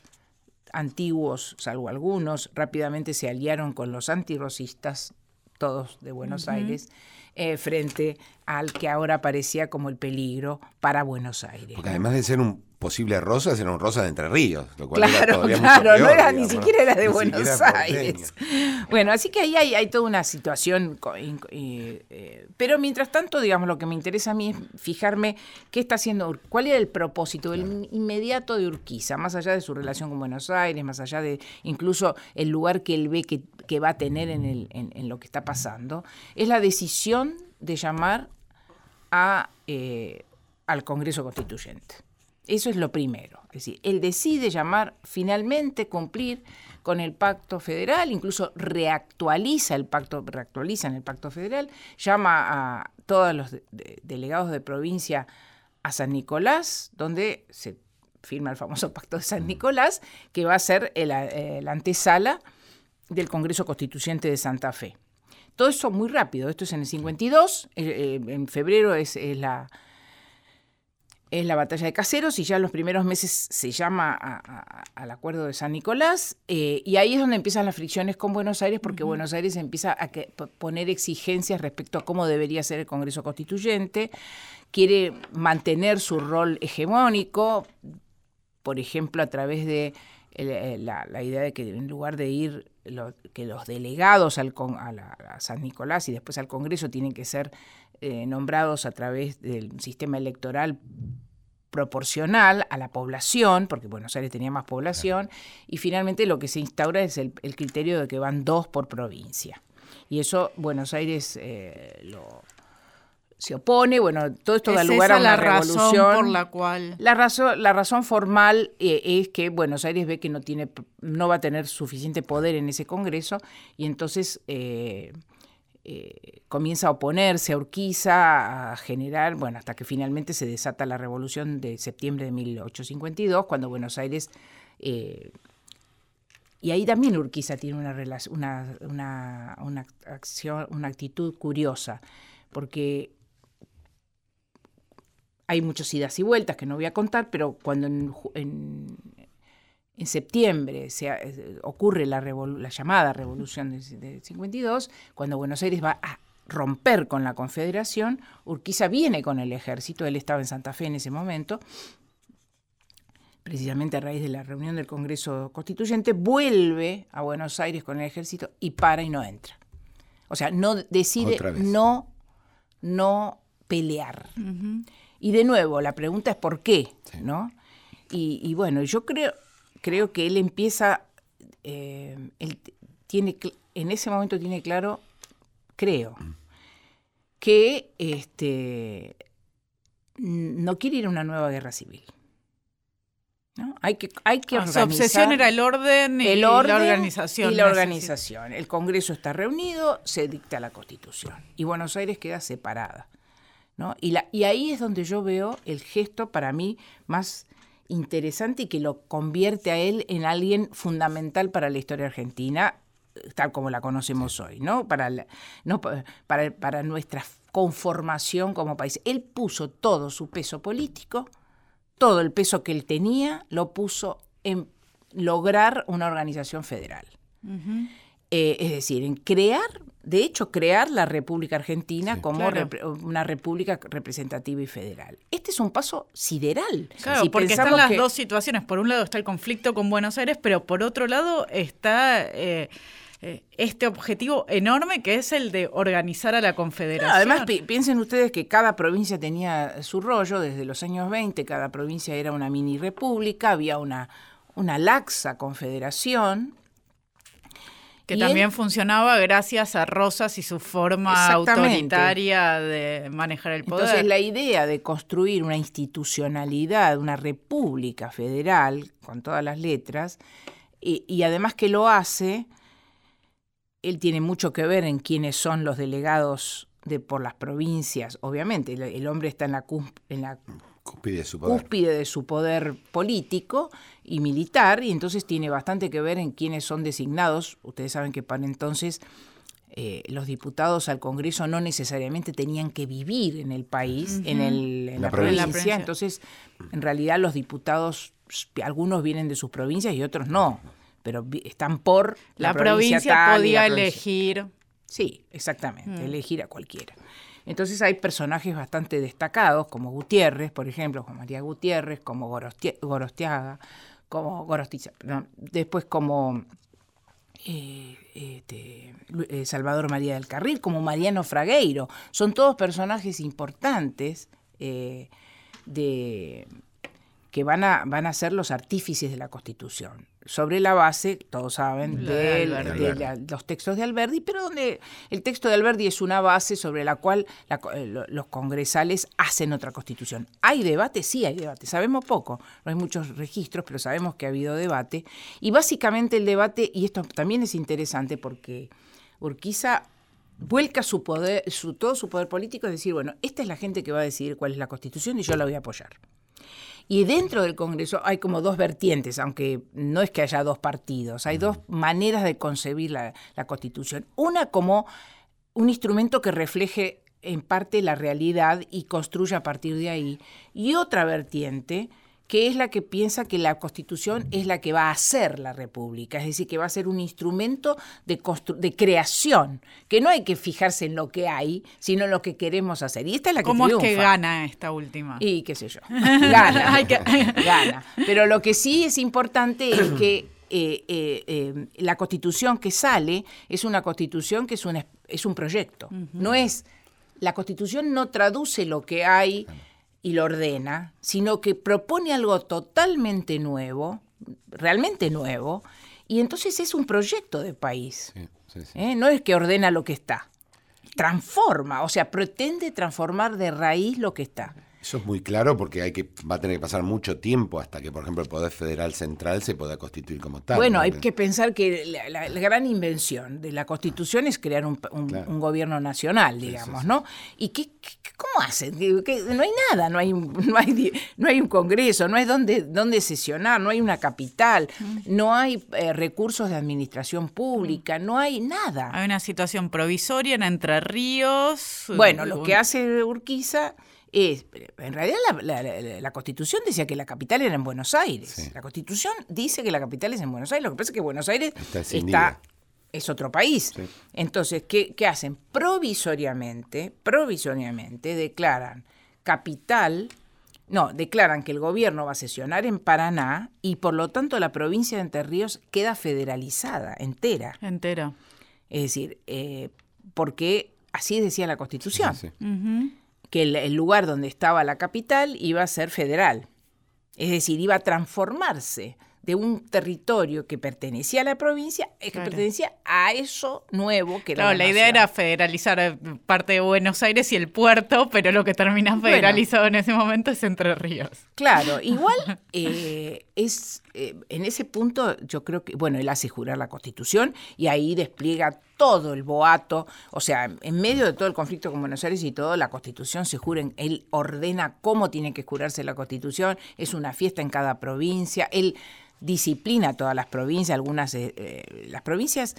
antiguos, salvo algunos, rápidamente se aliaron con los antirrosistas, todos de Buenos Aires, eh, frente al que ahora parecía como el peligro para Buenos Aires. Porque además de ser un posible rosa, era un rosa de Entre Ríos, lo cual claro, claro, no era, ni siquiera era de Buenos Aires. Bueno, así que ahí hay, toda una situación, eh, pero mientras tanto, digamos, lo que me interesa a mí es fijarme qué está haciendo, cuál era el propósito, el inmediato de Urquiza, más allá de su relación con Buenos Aires, más allá de incluso el lugar que él ve que, va a tener en, el, en lo que está pasando, es la decisión de llamar a, eh, al Congreso Constituyente. Eso es lo primero. Es decir, él decide llamar, finalmente cumplir con el pacto federal, incluso reactualiza el pacto, reactualiza en el pacto federal, llama a todos los delegados de provincia a San Nicolás, donde se firma el famoso pacto de San mm. Nicolás, que va a ser la antesala del Congreso Constituyente de Santa Fe. Todo eso muy rápido, esto es en el 52, eh, eh, en febrero es, la, es la batalla de Caseros y ya en los primeros meses se llama al acuerdo de San Nicolás eh, y ahí es donde empiezan las fricciones con Buenos Aires porque Buenos Aires empieza a poner exigencias respecto a cómo debería ser el Congreso Constituyente, quiere mantener su rol hegemónico, por ejemplo, a través de la, la idea de que en lugar de ir que los delegados al, a, San Nicolás y después al Congreso tienen que ser eh, nombrados a través del sistema electoral proporcional a la población, porque Buenos Aires tenía más población, y finalmente lo que se instaura es el, criterio de que van dos por provincia. Y eso Buenos Aires eh, lo, se opone, bueno, todo esto da lugar a una la revolución. Razón por la cual. La razón, la razón formal eh, es que Buenos Aires ve que no tiene, no va a tener suficiente poder en ese Congreso y entonces eh, eh, comienza a oponerse a Urquiza, a generar, bueno, hasta que finalmente se desata la revolución de septiembre de 1852, cuando Buenos Aires y ahí también Urquiza tiene una, una, una, una, acción, una actitud curiosa, porque hay muchas idas y vueltas que no voy a contar, pero cuando en, septiembre se, ocurre la, la, llamada revolución del 52, cuando Buenos Aires va a romper con la Confederación, Urquiza viene con el ejército, él estaba en Santa Fe en ese momento, precisamente a raíz de la reunión del Congreso Constituyente, vuelve a Buenos Aires con el ejército y para y no entra. O sea, no decide no, no pelear. Y de nuevo, la pregunta es por qué, ¿no? Y, bueno, yo creo, creo que él empieza, eh, él tiene, en ese momento tiene claro, creo, mm. que este, no quiere ir a una nueva guerra civil. ¿no? Hay que, hay que ah, Su obsesión era el orden y la organización. Y la organización. El Congreso está reunido, se dicta la Constitución. Y Buenos Aires queda separada. Y, la, y ahí es donde yo veo el gesto para mí más interesante y que lo convierte a él en alguien fundamental para la historia argentina, tal como la conocemos hoy, ¿no? Para, no, para, para nuestra conformación como país. Él puso todo su peso político, todo el peso que él tenía, lo puso en lograr una organización federal. Eh, es decir, en crear, de hecho, crear la República Argentina como una república representativa y federal. Este es un paso sideral. Claro, porque están las dos situaciones. Por un lado está el conflicto con Buenos Aires, pero por otro lado está... Eh, eh, este objetivo enorme que es el de organizar a la Confederación. además, piensen ustedes que cada provincia tenía su rollo, desde los años 20 cada provincia era una mini república, había una, una laxa confederación, que también funcionaba gracias a Rosas y su forma autoritaria de manejar el poder. Entonces la idea de construir una institucionalidad, una república federal, con todas las letras, y, además que lo hace, él tiene mucho que ver en quiénes son los delegados de por las provincias, obviamente, el, hombre está en la, en la cúspide de su poder. Cúspide de su poder político y militar, y entonces tiene bastante que ver en quiénes son designados. Ustedes saben que para entonces eh, los diputados al Congreso no necesariamente tenían que vivir en el país, en, el, en la, provincia. Entonces, en realidad los diputados, algunos vienen de sus provincias y otros no, pero están por la, provincia, podía elegir. Sí, exactamente, mm. elegir a cualquiera. Entonces hay personajes bastante destacados, como Gutiérrez, por ejemplo, como María Gutiérrez, como Gorostiaga, como Gorostiza, después como eh, este, eh, Salvador María del Carril, como Mariano Fragueiro. Son todos personajes importantes eh, de, que van a, van a ser los artífices de la Constitución. Sobre la base, todos saben, de, los textos de Alberdi, pero donde el texto de Alberdi es una base sobre la cual eh, los congresales hacen otra Constitución. ¿Hay debate? Sí, hay debate. Sabemos poco, no hay muchos registros, pero sabemos que ha habido debate. Y básicamente el debate, y esto también es interesante porque Urquiza vuelca su poder, su, todo su poder político, es decir, bueno, esta es la gente que va a decidir cuál es la constitución y yo la voy a apoyar. Y dentro del Congreso hay como dos vertientes, aunque no es que haya dos partidos, hay dos maneras de concebir la, la constitución. Una como un instrumento que refleje en parte la realidad y construya a partir de ahí. Y otra vertiente que es la que piensa que la Constitución es la que va a hacer la República, es decir, que va a ser un instrumento de, de creación, que no hay que fijarse en lo que hay, sino en lo que queremos hacer. Y esta es la que ¿Cómo es que gana esta última? Y qué sé yo, gana, gana. Pero lo que sí es importante es que eh, eh, eh, la Constitución que sale es una Constitución que es un, es un proyecto, no es... La Constitución no traduce lo que hay y lo ordena, sino que propone algo totalmente nuevo, realmente nuevo, y entonces es un proyecto de país. ¿eh? No es que ordena lo que está, transforma, o sea, pretende transformar de raíz lo que está. Eso es muy claro porque hay que va a tener que pasar mucho tiempo hasta que, por ejemplo, el Poder Federal Central se pueda constituir como tal. Bueno, hay que pensar que la, gran invención de la Constitución es crear un, gobierno nacional, digamos, ¿no? ¿Y qué, cómo hacen? no hay nada, no hay, no hay, no hay un Congreso, no hay donde, donde sesionar, no hay una capital, no hay eh, recursos de administración pública, no hay nada. Hay una situación provisoria en Entre Ríos. Bueno, lo que hace Urquiza es, en realidad la, Constitución decía que la capital era en Buenos Aires. La Constitución dice que la capital es en Buenos Aires. Lo que pasa es que Buenos Aires está, es otro país. Entonces, ¿qué, hacen? Provisoriamente, provisoriamente declaran capital, no, declaran que el gobierno va a sesionar en Paraná y por lo tanto la provincia de Entre Ríos queda federalizada, entera. Entera. Es decir, eh, porque así decía la Constitución que el, lugar donde estaba la capital iba a ser federal. Es decir, iba a transformarse de un territorio que pertenecía a la provincia, que pertenecía a eso nuevo que era. Claro, la, idea era federalizar eh, parte de Buenos Aires y el puerto, pero lo que termina federalizado en ese momento es Entre Ríos. Claro, igual eh, es en ese punto yo creo que, bueno, él hace jurar la Constitución y ahí despliega todo el boato, o sea, en medio de todo el conflicto con Buenos Aires y todo, la Constitución se jura, él ordena cómo tiene que jurarse la Constitución, es una fiesta en cada provincia, él disciplina todas las provincias, algunas, eh, eh, las provincias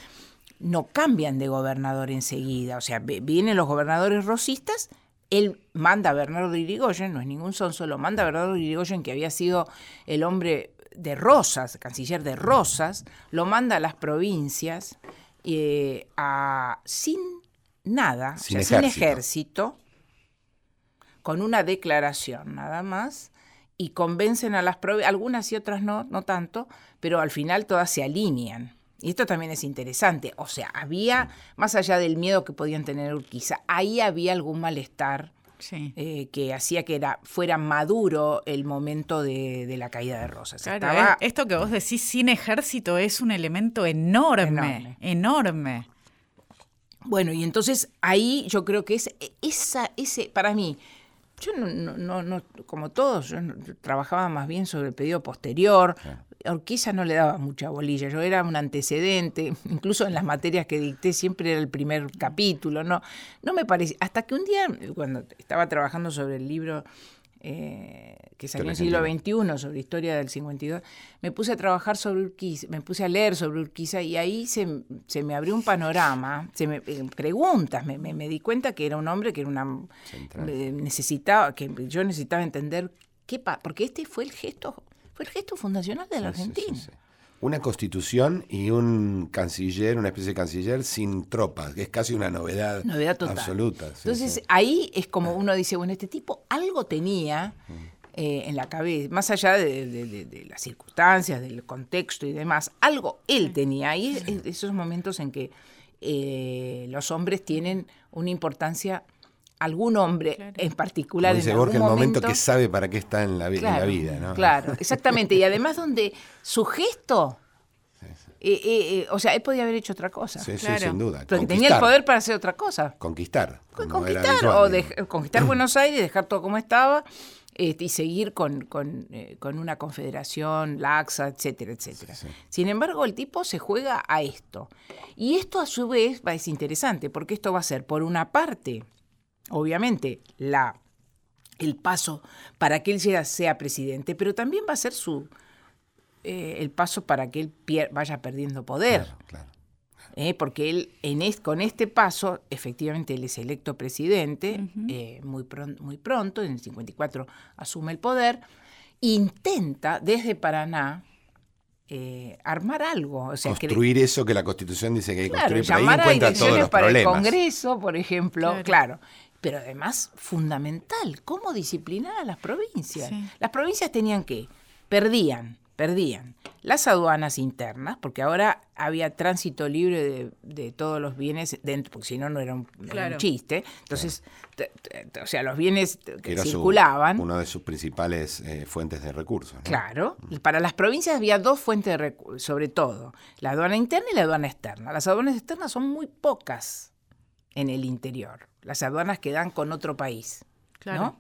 no cambian de gobernador enseguida, o sea, vienen los gobernadores rosistas, él manda a Bernardo Irigoyen, no es ningún son, solo manda a Bernardo Irigoyen, que había sido el hombre de Rosas, canciller de Rosas, lo manda a las provincias eh, a, sin nada, sin, sin ejército, con una declaración nada más, y convencen a las provincias, algunas y otras no, no tanto, pero al final todas se alinean. Y esto también es interesante. O sea, había, más allá del miedo que podían tener Urquiza, ahí había algún malestar eh, que hacía que era, fuera maduro el momento de, la caída de Rosas. Claro, esto que vos decís sin ejército es un elemento enorme, enorme. Bueno, y entonces ahí yo creo que es esa, ese, para mí, yo no, no, no, como todos, yo trabajaba más bien sobre el pedido posterior. Orquiza no le daba mucha bolilla, yo era un antecedente, incluso en las materias que dicté siempre era el primer capítulo, no, no me parece, hasta que un día, cuando estaba trabajando sobre el libro eh, que salió en el siglo XXI, sobre historia del 52, me puse a trabajar sobre Urquiza, me puse a leer sobre Urquiza y ahí se, se me abrió un panorama, se me, eh, preguntas, me, me, di cuenta que era un hombre que era una eh, necesitaba, que yo necesitaba entender qué porque este fue el gesto, fue el gesto fundacional de la Argentina. una constitución y un canciller, una especie de canciller sin tropas, que es casi una novedad, absoluta. Entonces ahí es como uno dice, bueno, este tipo algo tenía eh, en la cabeza, más allá de, las circunstancias, del contexto y demás, algo él tenía. Ahí esos momentos en que eh, los hombres tienen una importancia algún hombre en particular Como dice en Borges, el algún momento, momento que sabe para qué está en la, vi- en la Claro, vida, ¿no? Claro, exactamente. Y además donde su gesto, eh, eh, eh, o sea, él podía haber hecho otra cosa. Sí, sí, Claro. sin duda. Porque tenía el poder para hacer otra cosa. Conquistar. conquistar o conquistar Buenos Aires, dejar todo como estaba este, y seguir con, con, eh, con una confederación laxa, etcétera, etcétera. Sin embargo, el tipo se juega a esto. Y esto a su vez va, es interesante, porque esto va a ser, por una parte, obviamente, la, el paso para que él sea, sea presidente, pero también va a ser su, eh, el paso para que él pier- vaya perdiendo poder. Claro, claro. ¿eh? porque él en es- con este paso, efectivamente, él es electo presidente eh, muy, pron- muy pronto, en el 54 asume el poder, intenta desde Paraná eh, armar algo. O sea, que- Construir eso que la Constitución dice que hay que claro, construir, pero ahí llamar a encuentra todos los para el problemas. Congreso, por ejemplo, Claro. claro. Pero además, fundamental, cómo disciplinar a las provincias. Sí. Las provincias tenían que, perdían, perdían las aduanas internas, porque ahora había tránsito libre de, de todos los bienes dentro, porque si no, no era un, era un Claro. chiste. Entonces, t- t- o sea, los bienes que era su- circulaban. una de sus principales eh, fuentes de recursos. ¿no? Claro, para las provincias había dos fuentes de recursos, sobre todo, la aduana interna y la aduana externa. Las aduanas externas son muy pocas en el interior, las aduanas que dan con otro país. Claro. ¿no?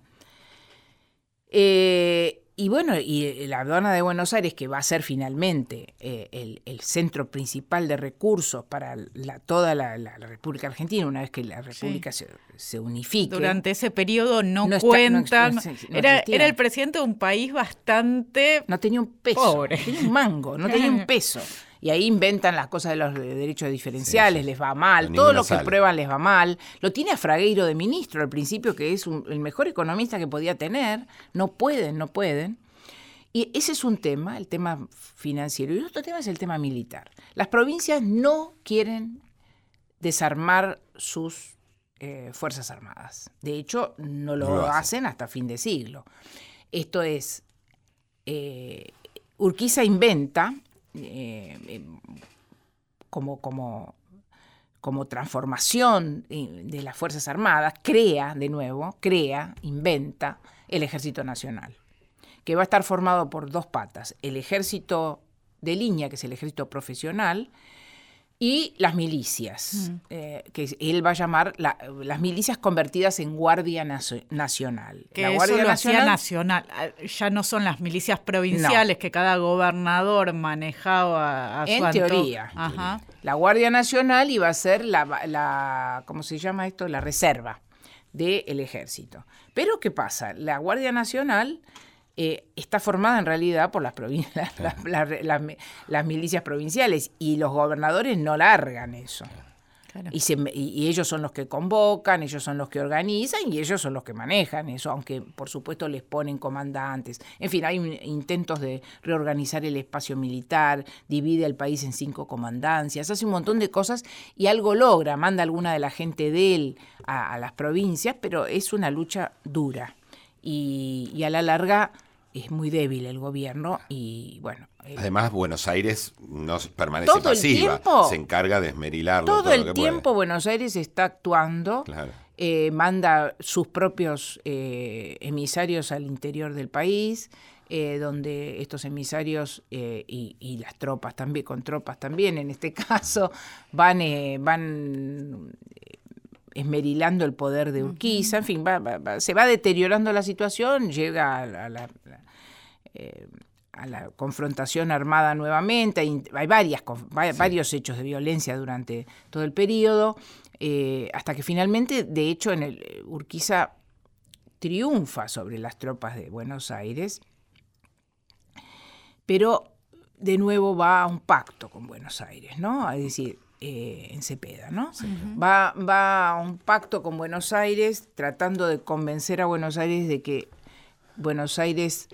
Eh, y bueno, y la aduana de Buenos Aires, que va a ser finalmente eh, el, el centro principal de recursos para la- toda la, República Argentina, una vez que la República se, se unifique. Durante ese periodo no, cuentan. no era, el presidente de un país bastante. No tenía un peso. Pobre. Tenía un mango, no tenía un peso. Y ahí inventan las cosas de los de- derechos diferenciales, Sí, sí. les va mal, todo lo que sale. prueban les va mal. Lo tiene a Fragueiro de ministro al principio, que es un- el mejor economista que podía tener. No pueden, no pueden. Y ese es un tema, el tema financiero. Y otro tema es el tema militar. Las provincias no quieren desarmar sus eh, Fuerzas Armadas. De hecho, no lo, No lo hacen. hacen hasta fin de siglo. Esto es, eh, Urquiza inventa eh, eh, como, como, como transformación eh, de las Fuerzas Armadas, crea de nuevo, crea, inventa el Ejército Nacional, que va a estar formado por dos patas, el ejército de línea, que es el ejército profesional, y las milicias, eh, que él va a llamar la- las milicias convertidas en Guardia Nacio- Nacional. Que la eso Guardia lo nacional. Ah, Ya no son las milicias provinciales que cada gobernador manejaba a su En teoría. Ajá. La Guardia Nacional iba a ser la, la ¿cómo se llama esto? La reserva del ejército. Pero ¿qué pasa? La Guardia Nacional eh, está formada en realidad por las, provin- las, las- las- las mi- las milicias provinciales y los gobernadores no largan eso. Claro. Y, se- y- y ellos son los que convocan, ellos son los que organizan y ellos son los que manejan eso, aunque por supuesto les ponen comandantes. En fin, hay un- intentos de reorganizar el espacio militar, divide al país en cinco comandancias, hace un montón de cosas y algo logra, manda alguna de la gente de él a, a las provincias, pero es una lucha dura y, y a la larga es muy débil el gobierno y bueno. eh, Además, Buenos Aires no permanece Todo el pasiva, tiempo. se encarga de esmerillarlo todo, todo, lo el que tiempo Buenos Aires está actuando. Claro. eh, manda sus propios eh, emisarios al interior del país, eh, donde estos emisarios eh, y, y las tropas también, con tropas también en este caso, van, eh, van esmerilando el poder de Urquiza, en fin, va- va- va- se va deteriorando la situación, llega a la, a la- la- eh, a la confrontación armada nuevamente. Hay, hay varias, varios hechos de violencia durante todo el periodo, eh, hasta que finalmente, de hecho, en el eh, Urquiza triunfa sobre las tropas de Buenos Aires, pero de nuevo va a un pacto con Buenos Aires, ¿no? Es decir, eh, en Cepeda, ¿no? va, va a un pacto con Buenos Aires tratando de convencer a Buenos Aires de que Buenos Aires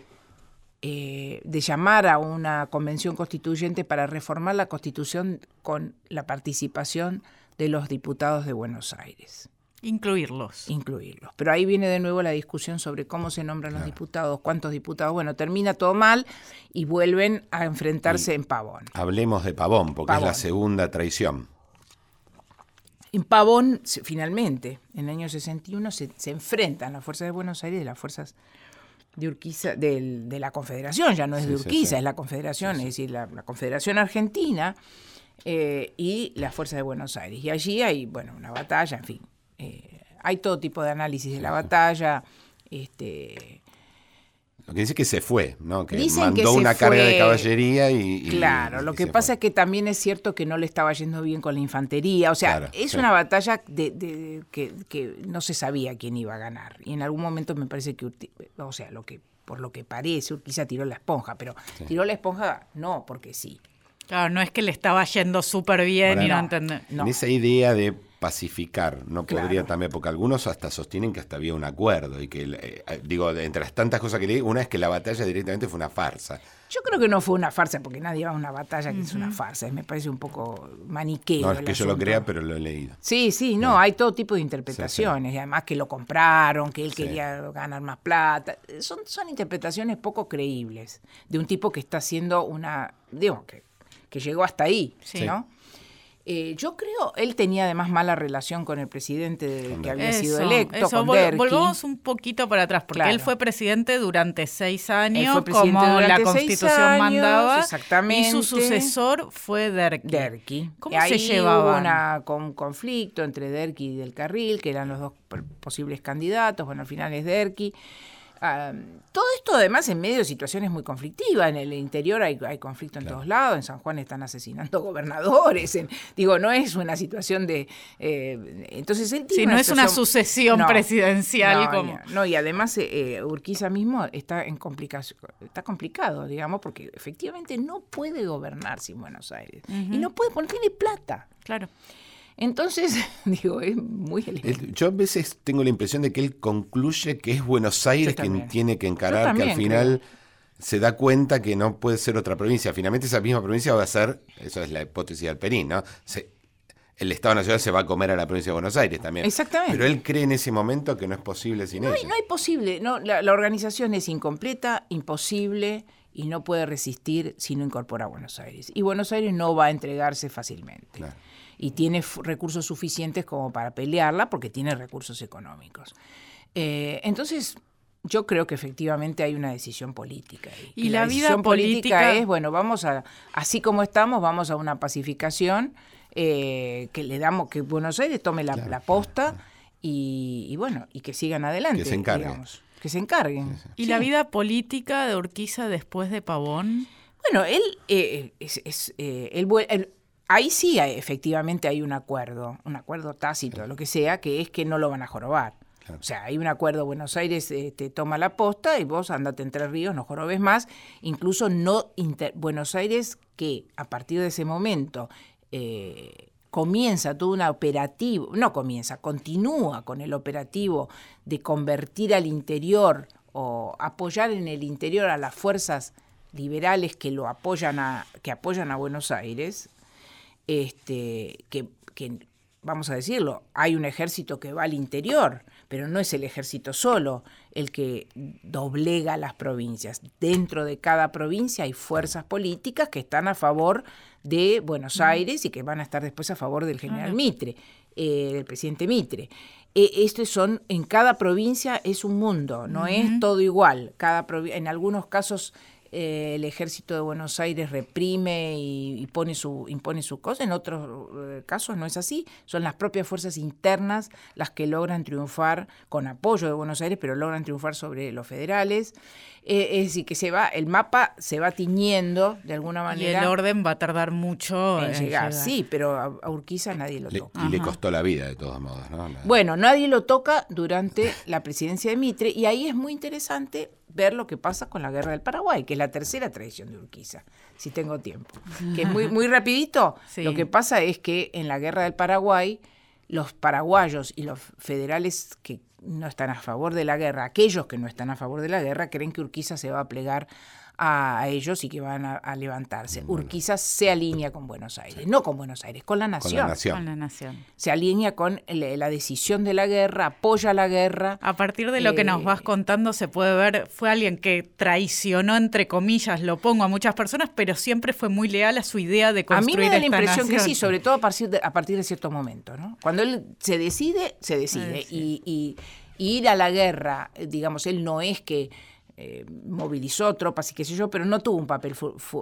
eh, de llamar a una convención constituyente para reformar la constitución con la participación de los diputados de Buenos Aires, Incluirlos. incluirlos. Pero ahí viene de nuevo la discusión sobre cómo se nombran los diputados, cuántos diputados. Bueno, termina todo mal y vuelven a enfrentarse en Pavón. Hablemos de Pavón, porque es la Pavón. segunda traición. en Pavón, finalmente, en el año 61, se, se enfrentan las fuerzas de Buenos Aires y las fuerzas de Urquiza, de, la Confederación, ya no es de Urquiza, es la Confederación, es decir, la, Confederación Argentina eh, y las fuerzas de Buenos Aires. Y allí hay, bueno, una batalla, en fin, eh, hay todo tipo de análisis de la batalla, este lo que dice que se fue, ¿no? Que mandó una carga de caballería y. claro, lo que pasa es que también es cierto que no le estaba yendo bien con la infantería. O sea, es una batalla de, que, no se sabía quién iba a ganar. Y en algún momento me parece que. O sea, lo que por lo que parece, quizá tiró la esponja, pero tiró la esponja no porque sí. Claro, no es que le estaba yendo súper bien y no, entender. En esa idea de pacificar, no podría también, porque algunos hasta sostienen que hasta había un acuerdo y que, eh, eh, digo, entre las tantas cosas que leí, una es que la batalla directamente fue una farsa. Yo creo que no fue una farsa, porque nadie va a una batalla que es una farsa, me parece un poco maniqueo. No es que yo lo crea, pero lo he leído. Sí, sí, no, hay todo tipo de interpretaciones, y además que lo compraron, que él quería ganar más plata, son, son interpretaciones poco creíbles de un tipo que está haciendo una, digo, que, que llegó hasta ahí, ¿no? Eh, yo creo, él tenía además mala relación con el presidente que había sido electo. con volvamos un poquito para atrás, porque él fue presidente durante seis años, como la constitución mandaba. Exactamente. Y su sucesor fue Derqui. Derqui. ¿Cómo se llevaba? Hubo un conflicto entre Derqui y Del Carril, que eran los dos posibles candidatos. Bueno, al final es Derqui todo esto además en medio de situaciones muy conflictivas. En el interior hay, hay conflicto en todos lados. En San Juan están asesinando gobernadores. digo, no es una situación de... Eh, entonces él no es una sucesión presidencial. como... no, y además eh, eh, Urquiza mismo está en complicación, está complicado, digamos, porque efectivamente no puede gobernar sin Buenos Aires. Y no puede, porque tiene plata. Claro. Entonces, digo, es muy Yo a veces tengo la impresión de que él concluye que es Buenos Aires quien tiene que encarar, que al final se da cuenta que no puede ser otra provincia. Finalmente esa misma provincia va a ser, eso es la hipótesis del Perín, ¿no? el Estado Nacional se va a comer a la provincia de Buenos Aires también. Exactamente. Pero él cree en ese momento que no es posible sin no ella. no hay posible. No, la, organización es incompleta, imposible y no puede resistir si no incorpora a Buenos Aires. Y Buenos Aires no va a entregarse fácilmente. Claro y tiene recursos suficientes como para pelearla porque tiene recursos económicos. Eh, entonces, yo creo que efectivamente hay una decisión política. Y, la, vida política, es, bueno, vamos a, así como estamos, vamos a una pacificación eh, que le damos, que Buenos Aires tome la, posta Y, bueno, y que sigan adelante. Que se encarguen. que se encarguen. ¿Y la vida política de Urquiza después de Pavón? Bueno, él, eh, es, es él, ahí sí efectivamente hay un acuerdo, un acuerdo tácito, lo que sea, que es que no lo van a jorobar. O sea, hay un acuerdo, Buenos Aires eh, te toma la posta y vos andate entre ríos, no jorobes más. Incluso no Buenos Aires que a partir de ese momento eh, comienza todo un operativo, no comienza, continúa con el operativo de convertir al interior o apoyar en el interior a las fuerzas liberales que lo apoyan a, que apoyan a Buenos Aires, este, que, vamos a decirlo, hay un ejército que va al interior, pero no es el ejército solo el que doblega las provincias. Dentro de cada provincia hay fuerzas políticas que están a favor de Buenos Aires y que van a estar después a favor del general Mitre, eh, del presidente Mitre. E, estos son, en cada provincia es un mundo, no es todo igual. Cada en algunos casos eh, el ejército de Buenos Aires reprime y, pone su, impone su cosa, en otros eh, casos no es así, son las propias fuerzas internas las que logran triunfar con apoyo de Buenos Aires, pero logran triunfar sobre los federales. Eh, es decir, que se va, el mapa se va tiñendo de alguna manera. Y el orden va a tardar mucho en, llegar. Sí, pero a, Urquiza nadie lo toca. Y le costó la vida de todos modos, ¿no? Bueno, nadie lo toca durante la presidencia de Mitre y ahí es muy interesante ver lo que pasa con la guerra del Paraguay, que es la tercera traición de Urquiza, si tengo tiempo. Que es muy, muy rapidito. Lo que pasa es que en la guerra del Paraguay, los paraguayos y los federales que no están a favor de la guerra, aquellos que no están a favor de la guerra, creen que Urquiza se va a plegar a ellos y que van a, levantarse. Urquiza se alinea con Buenos Aires, no con Buenos Aires, con la nación. Con la nación. Con la nación. Se alinea con la decisión de la guerra, apoya la guerra. A partir de lo que nos vas eh, contando se puede ver, fue alguien que traicionó, entre comillas, lo pongo a muchas personas, pero siempre fue muy leal a su idea de construir A mí me da la impresión que sí, sobre todo a partir de, a partir de cierto momento. ¿no? Cuando él se decide, se decide. y, y ir a la guerra, digamos, él no es que eh, movilizó tropas y qué sé yo, pero no tuvo un papel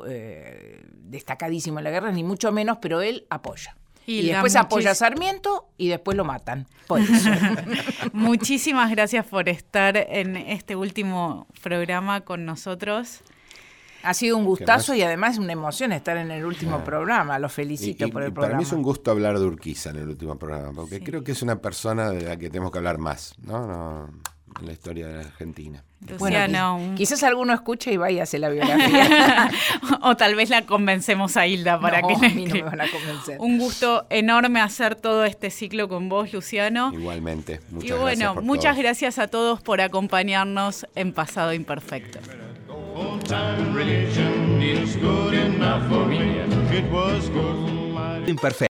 eh, destacadísimo en la guerra, ni mucho menos, pero él apoya. Y, después apoya a Sarmiento y después lo matan. Muchísimas gracias por estar en este último programa con nosotros. Ha sido un gustazo y además una emoción estar en el último programa. Lo felicito por el programa. Para mí es un gusto hablar de Urquiza en el último programa, porque creo que es una persona de la que tenemos que hablar más, ¿no? no en la historia de la Argentina. Bueno, quizás alguno escuche y vaya a hacer la biografía. o tal vez la convencemos a Hilda para que... A mí no me van a convencer. Un gusto enorme hacer todo este ciclo con vos, Luciano. Igualmente. Muchas y bueno, muchas gracias a todos por acompañarnos en Pasado Imperfecto. Imperfecto.